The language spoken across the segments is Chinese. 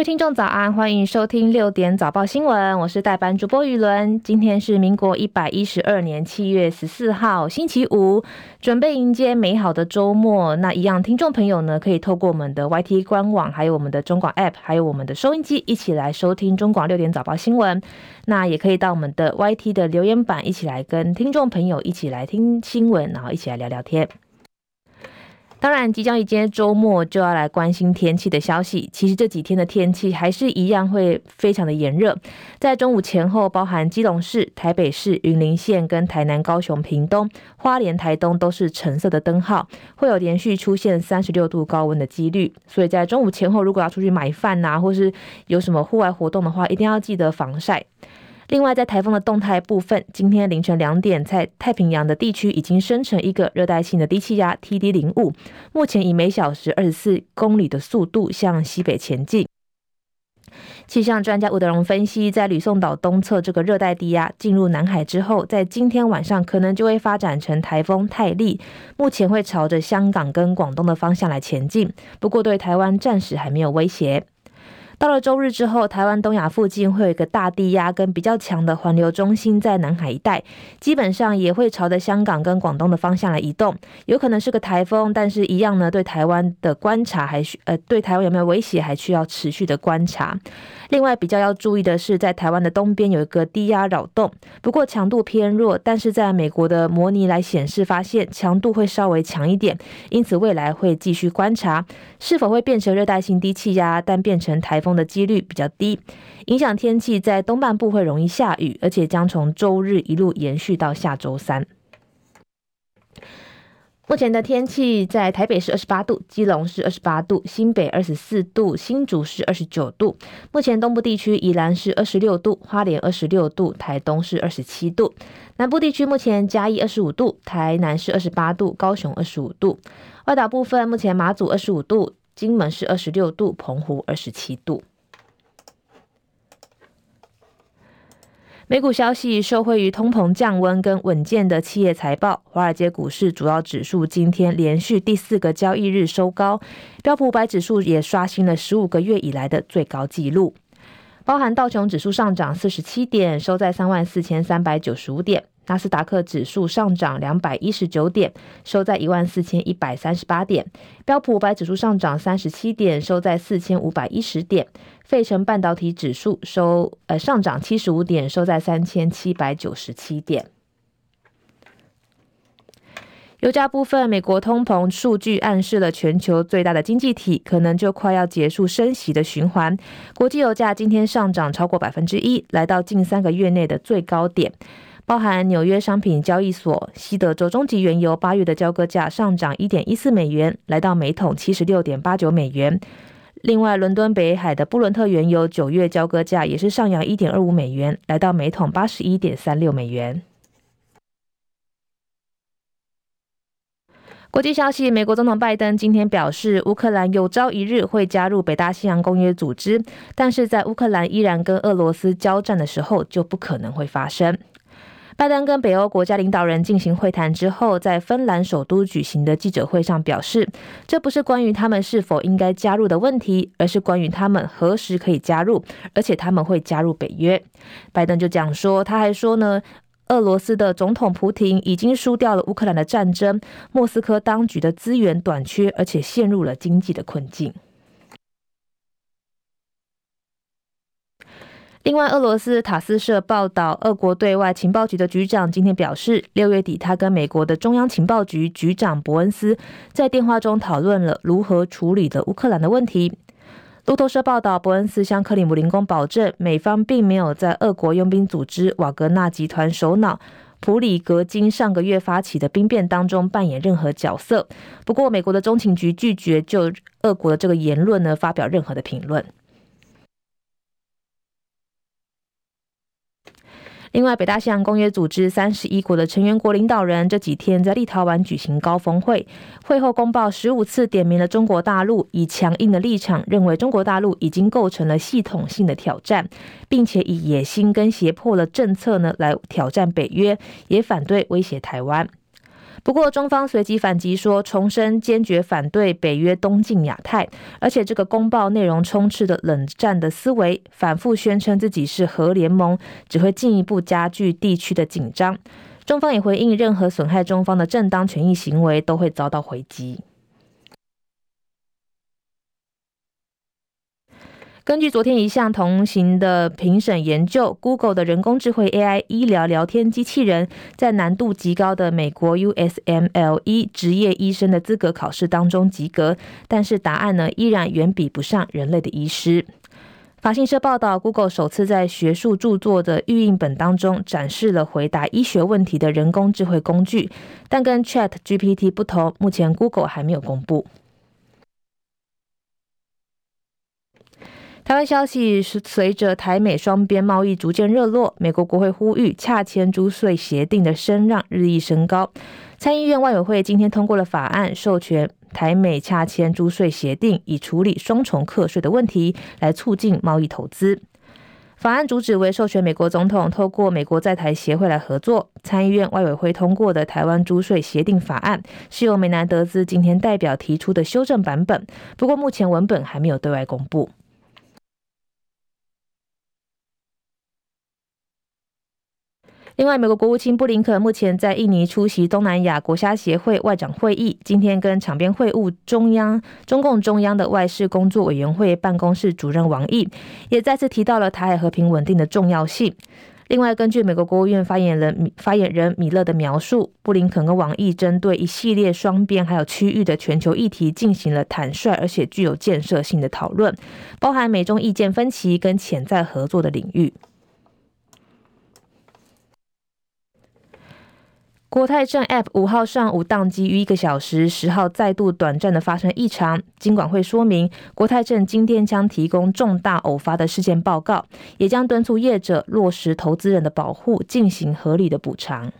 各位听众早安，欢迎收听六点早报新闻，我是代班主播于伦。今天是民国一百一十二年七月十四号，星期五，准备迎接美好的周末。那一样，听众朋友呢，可以透过我们的 YT 官网，还有我们的中广 App，还有我们的收音机，一起来收听中广六点早报新闻。那也可以到我们的 YT 的留言板，一起来跟听众朋友一起来听新闻，然后一起来聊聊天。当然，即将以今天周末，就要来关心天气的消息。其实这几天的天气还是一样会非常的炎热。在中午前后，包含基隆市、台北市、云林县跟台南、高雄、屏东、花莲、台东都是橙色的灯号，会有连续出现三十六度高温的几率。所以在中午前后，如果要出去买饭呐、啊，或是有什么户外活动的话，一定要记得防晒。另外，在台风的动态部分，今天凌晨两点，在太平洋的地区已经生成一个热带性的低气压 TD 零五，目前以每小时二十四公里的速度向西北前进。气象专家吴德荣分析，在吕宋岛东侧这个热带低压进入南海之后，在今天晚上可能就会发展成台风泰利，目前会朝着香港跟广东的方向来前进，不过对台湾暂时还没有威胁。到了周日之后，台湾东亚附近会有一个大低压跟比较强的环流中心在南海一带，基本上也会朝着香港跟广东的方向来移动，有可能是个台风，但是一样呢，对台湾的观察还需呃，对台湾有没有威胁还需要持续的观察。另外比较要注意的是，在台湾的东边有一个低压扰动，不过强度偏弱，但是在美国的模拟来显示发现强度会稍微强一点，因此未来会继续观察是否会变成热带性低气压，但变成台风。的几率比较低，影响天气在东半部会容易下雨，而且将从周日一路延续到下周三。目前的天气在台北是二十八度，基隆是二十八度，新北二十四度，新竹是二十九度。目前东部地区宜兰是二十六度，花莲二十六度，台东是二十七度。南部地区目前嘉义二十五度，台南是二十八度，高雄二十五度。外岛部分目前马祖二十五度。金门是二十六度，澎湖二十七度。美股消息，受惠于通膨降温跟稳健的企业财报，华尔街股市主要指数今天连续第四个交易日收高，标普五百指数也刷新了十五个月以来的最高纪录，包含道琼指数上涨四十七点，收在三万四千三百九十五点。纳斯达克指数上涨两百一十九点，收在一万四千一百三十八点；标普五百指数上涨三十七点，收在四千五百一十点；费城半导体指数收呃上涨七十五点，收在三千七百九十七点。油价部分，美国通膨数据暗示了全球最大的经济体可能就快要结束升息的循环。国际油价今天上涨超过百分之一，来到近三个月内的最高点。包含纽约商品交易所西德州中级原油八月的交割价上涨一点一四美元，来到每桶七十六点八九美元。另外，伦敦北海的布伦特原油九月交割价也是上扬一点二五美元，来到每桶八十一点三六美元。国际消息：美国总统拜登今天表示，乌克兰有朝一日会加入北大西洋公约组织，但是在乌克兰依然跟俄罗斯交战的时候，就不可能会发生。拜登跟北欧国家领导人进行会谈之后，在芬兰首都举行的记者会上表示，这不是关于他们是否应该加入的问题，而是关于他们何时可以加入，而且他们会加入北约。拜登就讲说，他还说呢，俄罗斯的总统普丁已经输掉了乌克兰的战争，莫斯科当局的资源短缺，而且陷入了经济的困境。另外，俄罗斯塔斯社报道，俄国对外情报局的局长今天表示，六月底他跟美国的中央情报局局长伯恩斯在电话中讨论了如何处理的乌克兰的问题。路透社报道，伯恩斯向克里姆林宫保证，美方并没有在俄国佣兵组织瓦格纳集团首脑普里格金上个月发起的兵变当中扮演任何角色。不过，美国的中情局拒绝就俄国的这个言论呢发表任何的评论。另外，北大西洋公约组织三十一国的成员国领导人这几天在立陶宛举行高峰会，会后公报十五次点名了中国大陆，以强硬的立场认为中国大陆已经构成了系统性的挑战，并且以野心跟胁迫的政策呢来挑战北约，也反对威胁台湾。不过，中方随即反击说，重申坚决反对北约东进亚太，而且这个公报内容充斥的冷战的思维，反复宣称自己是核联盟，只会进一步加剧地区的紧张。中方也回应，任何损害中方的正当权益行为都会遭到回击。根据昨天一项同行的评审研究，Google 的人工智慧 AI 医疗聊天机器人在难度极高的美国 USMLE 职业医生的资格考试当中及格，但是答案呢依然远比不上人类的医师。法新社报道，Google 首次在学术著作的预印本当中展示了回答医学问题的人工智慧工具，但跟 ChatGPT 不同，目前 Google 还没有公布。台湾消息是，随着台美双边贸易逐渐热络，美国国会呼吁洽签租税协定的声浪日益升高。参议院外委会今天通过了法案，授权台美洽签租税协定，以处理双重课税的问题，来促进贸易投资。法案主旨为授权美国总统透过美国在台协会来合作。参议院外委会通过的台湾租税协定法案，是由美南德兹今天代表提出的修正版本，不过目前文本还没有对外公布。另外，美国国务卿布林肯目前在印尼出席东南亚国家协会外长会议，今天跟场边会晤中央中共中央的外事工作委员会办公室主任王毅，也再次提到了台海和平稳定的重要性。另外，根据美国国务院发言人发言人米勒的描述，布林肯跟王毅针对一系列双边还有区域的全球议题进行了坦率而且具有建设性的讨论，包含美中意见分歧跟潜在合作的领域。国泰证 App 五号上午宕机逾一个小时，十号再度短暂的发生异常。金管会说明，国泰证今天将提供重大偶发的事件报告，也将敦促业者落实投资人的保护，进行合理的补偿。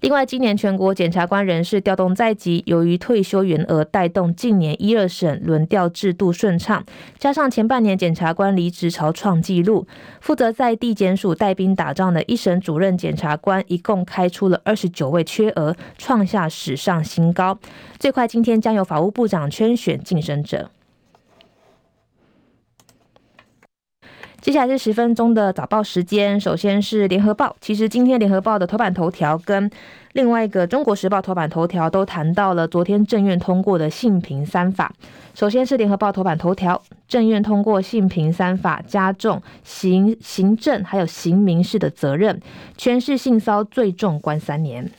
另外，今年全国检察官人事调动在即，由于退休员额带动近年一二审轮调制度顺畅，加上前半年检察官离职潮创纪录，负责在地检署带兵打仗的一审主任检察官一共开出了二十九位缺额，创下史上新高。最快今天将由法务部长圈选晋升者。接下来是十分钟的早报时间。首先是联合报，其实今天联合报的头版头条跟另外一个中国时报头版头条都谈到了昨天政院通过的性平三法。首先是联合报头版头条，政院通过性平三法，加重行行政还有刑民事的责任，全市性骚最重关三年。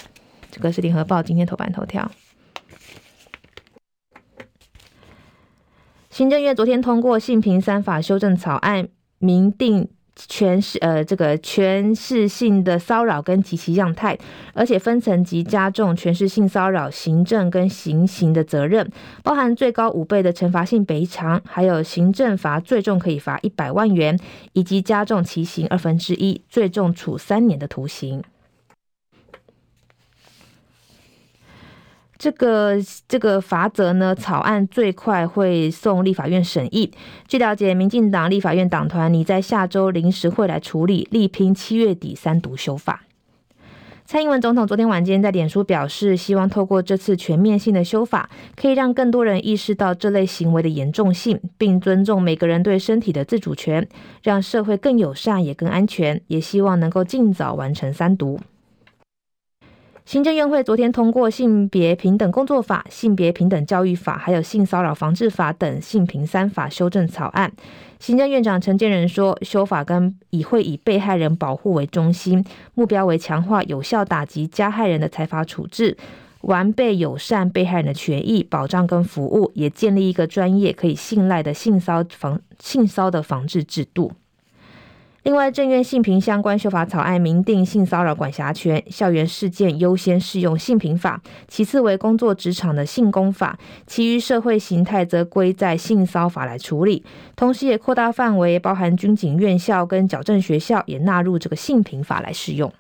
这个是联合报今天头版头条。行政院昨天通过性平三法修正草案。明定权势呃，这个权势性的骚扰跟及其样态，而且分层级加重权势性骚扰行政跟行刑的责任，包含最高五倍的惩罚性赔偿，还有行政罚最重可以罚一百万元，以及加重其刑二分之一，最重处三年的徒刑。这个这个法则呢，草案最快会送立法院审议。据了解，民进党立法院党团拟在下周临时会来处理，力拼七月底三读修法。蔡英文总统昨天晚间在脸书表示，希望透过这次全面性的修法，可以让更多人意识到这类行为的严重性，并尊重每个人对身体的自主权，让社会更友善也更安全。也希望能够尽早完成三读。行政院会昨天通过性别平等工作法、性别平等教育法，还有性骚扰防治法等性平三法修正草案。行政院长陈建仁说，修法跟以会以被害人保护为中心，目标为强化有效打击加害人的财法处置，完备友善被害人的权益保障跟服务，也建立一个专业可以信赖的性骚防性骚的防治制度。另外，政院性平相关修法草案明定性骚扰管辖权，校园事件优先适用性平法，其次为工作职场的性工法，其余社会形态则归在性骚法来处理。同时，也扩大范围，包含军警院校跟矫正学校也纳入这个性平法来适用。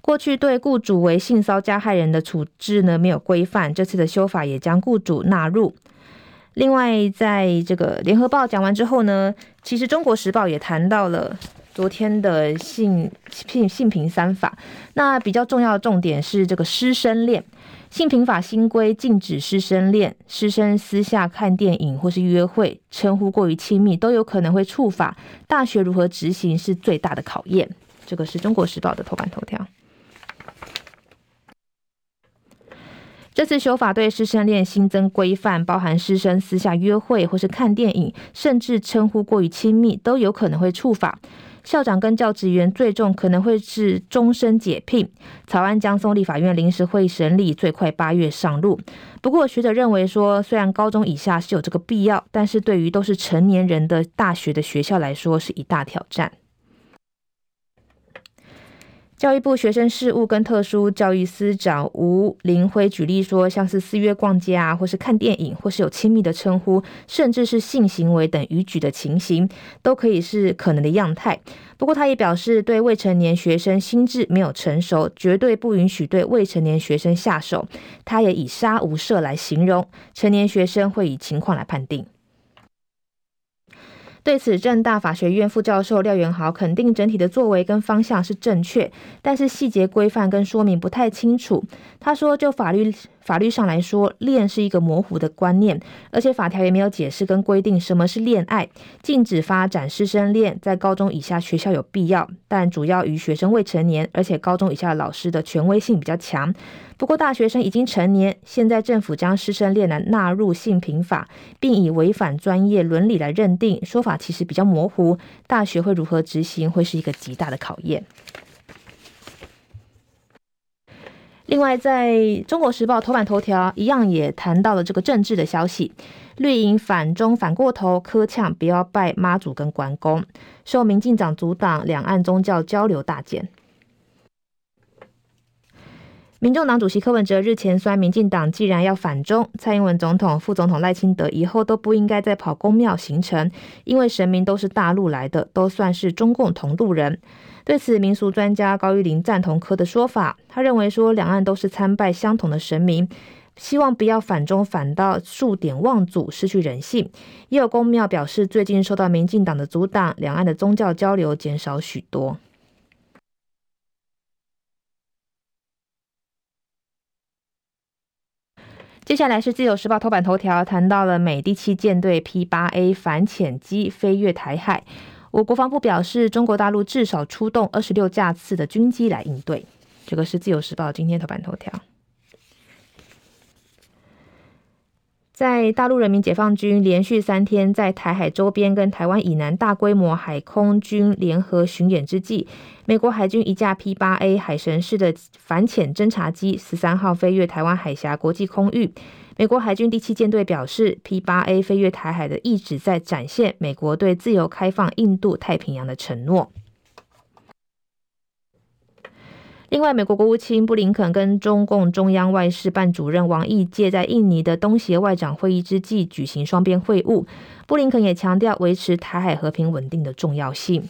过去对雇主为性骚加害人的处置呢，没有规范，这次的修法也将雇主纳入。另外，在这个联合报讲完之后呢，其实中国时报也谈到了昨天的性性性平三法，那比较重要的重点是这个师生恋。性平法新规禁止师生恋，师生私下看电影或是约会，称呼过于亲密，都有可能会触法。大学如何执行是最大的考验。这个是中国时报的头版头条。这次修法对师生恋新增规范，包含师生私下约会或是看电影，甚至称呼过于亲密，都有可能会触法。校长跟教职员最重可能会是终身解聘。草案将送立法院临时会审理，最快八月上路。不过学者认为说，虽然高中以下是有这个必要，但是对于都是成年人的大学的学校来说，是一大挑战。教育部学生事务跟特殊教育司长吴林辉举例说，像是私约逛街啊，或是看电影，或是有亲密的称呼，甚至是性行为等逾矩的情形，都可以是可能的样态。不过，他也表示，对未成年学生心智没有成熟，绝对不允许对未成年学生下手。他也以杀无赦来形容，成年学生会以情况来判定。对此，政大法学院副教授廖元豪肯定整体的作为跟方向是正确，但是细节规范跟说明不太清楚。他说，就法律。法律上来说，恋是一个模糊的观念，而且法条也没有解释跟规定什么是恋爱。禁止发展师生恋，在高中以下学校有必要，但主要于学生未成年，而且高中以下老师的权威性比较强。不过大学生已经成年，现在政府将师生恋来纳入性平法，并以违反专业伦理来认定，说法其实比较模糊。大学会如何执行，会是一个极大的考验。另外，在中国时报头版头条一样也谈到了这个政治的消息，绿营反中反过头，磕呛不要拜妈祖跟关公，受民进党阻挡两岸宗教交流大减。民众党主席柯文哲日前酸民进党既然要反中，蔡英文总统、副总统赖清德以后都不应该再跑宫庙行程，因为神明都是大陆来的，都算是中共同路人。对此，民俗专家高玉玲赞同柯的说法。他认为说，两岸都是参拜相同的神明，希望不要反中反到数典忘祖，失去人性。也有公庙表示，最近受到民进党的阻挡，两岸的宗教交流减少许多。接下来是自由时报头版头条，谈到了美第七舰队 P 八 A 反潜机飞越台海。我国防部表示，中国大陆至少出动二十六架次的军机来应对。这个是自由时报今天头版头条。在大陆人民解放军连续三天在台海周边跟台湾以南大规模海空军联合巡演之际，美国海军一架 P 八 A 海神式的反潜侦察机十三号飞越台湾海峡国际空域。美国海军第七舰队表示，P-8A 飞越台海的意旨在展现美国对自由开放印度太平洋的承诺。另外，美国国务卿布林肯跟中共中央外事办主任王毅借在印尼的东协外长会议之际举行双边会晤，布林肯也强调维持台海和平稳定的重要性。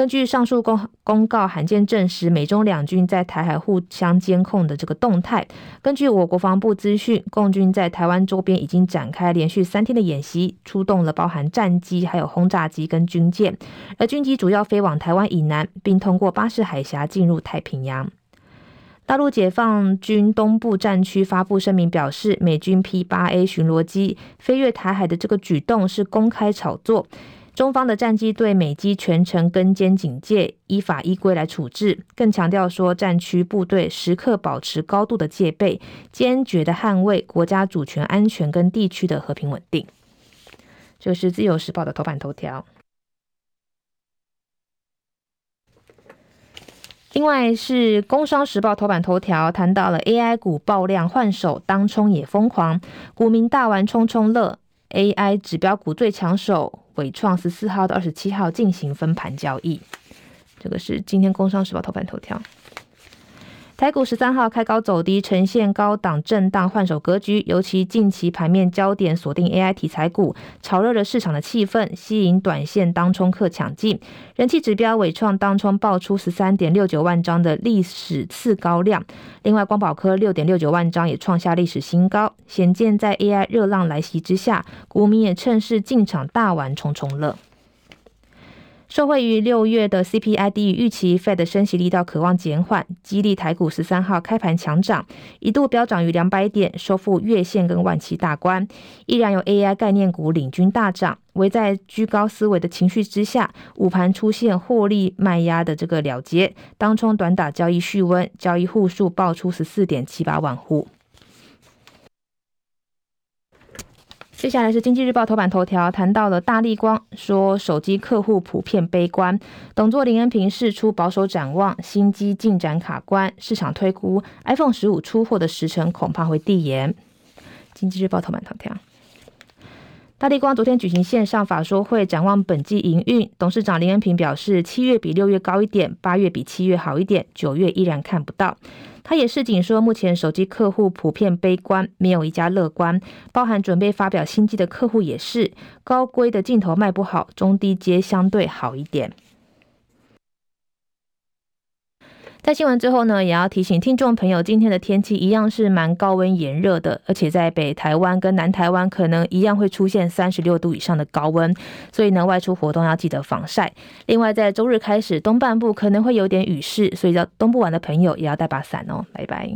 根据上述公公告，罕见证实美中两军在台海互相监控的这个动态。根据我国防部资讯，共军在台湾周边已经展开连续三天的演习，出动了包含战机、还有轰炸机跟军舰，而军机主要飞往台湾以南，并通过巴士海峡进入太平洋。大陆解放军东部战区发布声明表示，美军 P-8A 巡逻机飞越台海的这个举动是公开炒作。中方的战机对美机全程跟监警戒，依法依规来处置。更强调说，战区部队时刻保持高度的戒备，坚决的捍卫国家主权安全跟地区的和平稳定。这是自由时报的头版头条。另外是工商时报头版头条，谈到了 AI 股爆量换手，当冲也疯狂，股民大玩冲冲乐。AI 指标股最抢手，纬创十四号到二十七号进行分盘交易。这个是今天《工商时报》头版头条。台股十三号开高走低，呈现高档震荡换手格局。尤其近期盘面焦点锁定 AI 题材股，炒热了市场的气氛，吸引短线当冲客抢进。人气指标伟创当冲爆出十三点六九万张的历史次高量，另外光宝科六点六九万张也创下历史新高。显见在 AI 热浪来袭之下，股民也趁势进场大玩冲冲乐。受惠于六月的 CPI 低于预期，Fed 升息力道渴望减缓，激励台股十三号开盘强涨，一度飙涨逾两百点，收复月线跟万七大关。依然有 AI 概念股领军大涨，唯在居高思维的情绪之下，午盘出现获利卖压的这个了结，当冲短打交易续温，交易户数爆出十四点七八万户。接下来是经济日报头版头条，谈到了大立光说手机客户普遍悲观，董座林恩平释出保守展望，新机进展卡关，市场推估 iPhone 十五出货的时程恐怕会递延。经济日报头版头条。大立光昨天举行线上法说会，展望本季营运。董事长林恩平表示，七月比六月高一点，八月比七月好一点，九月依然看不到。他也示警说，目前手机客户普遍悲观，没有一家乐观，包含准备发表新机的客户也是。高规的镜头卖不好，中低阶相对好一点。在新闻之后呢，也要提醒听众朋友，今天的天气一样是蛮高温炎热的，而且在北台湾跟南台湾可能一样会出现三十六度以上的高温，所以呢，外出活动要记得防晒。另外，在周日开始，东半部可能会有点雨势，所以要东部玩的朋友也要带把伞哦。拜拜。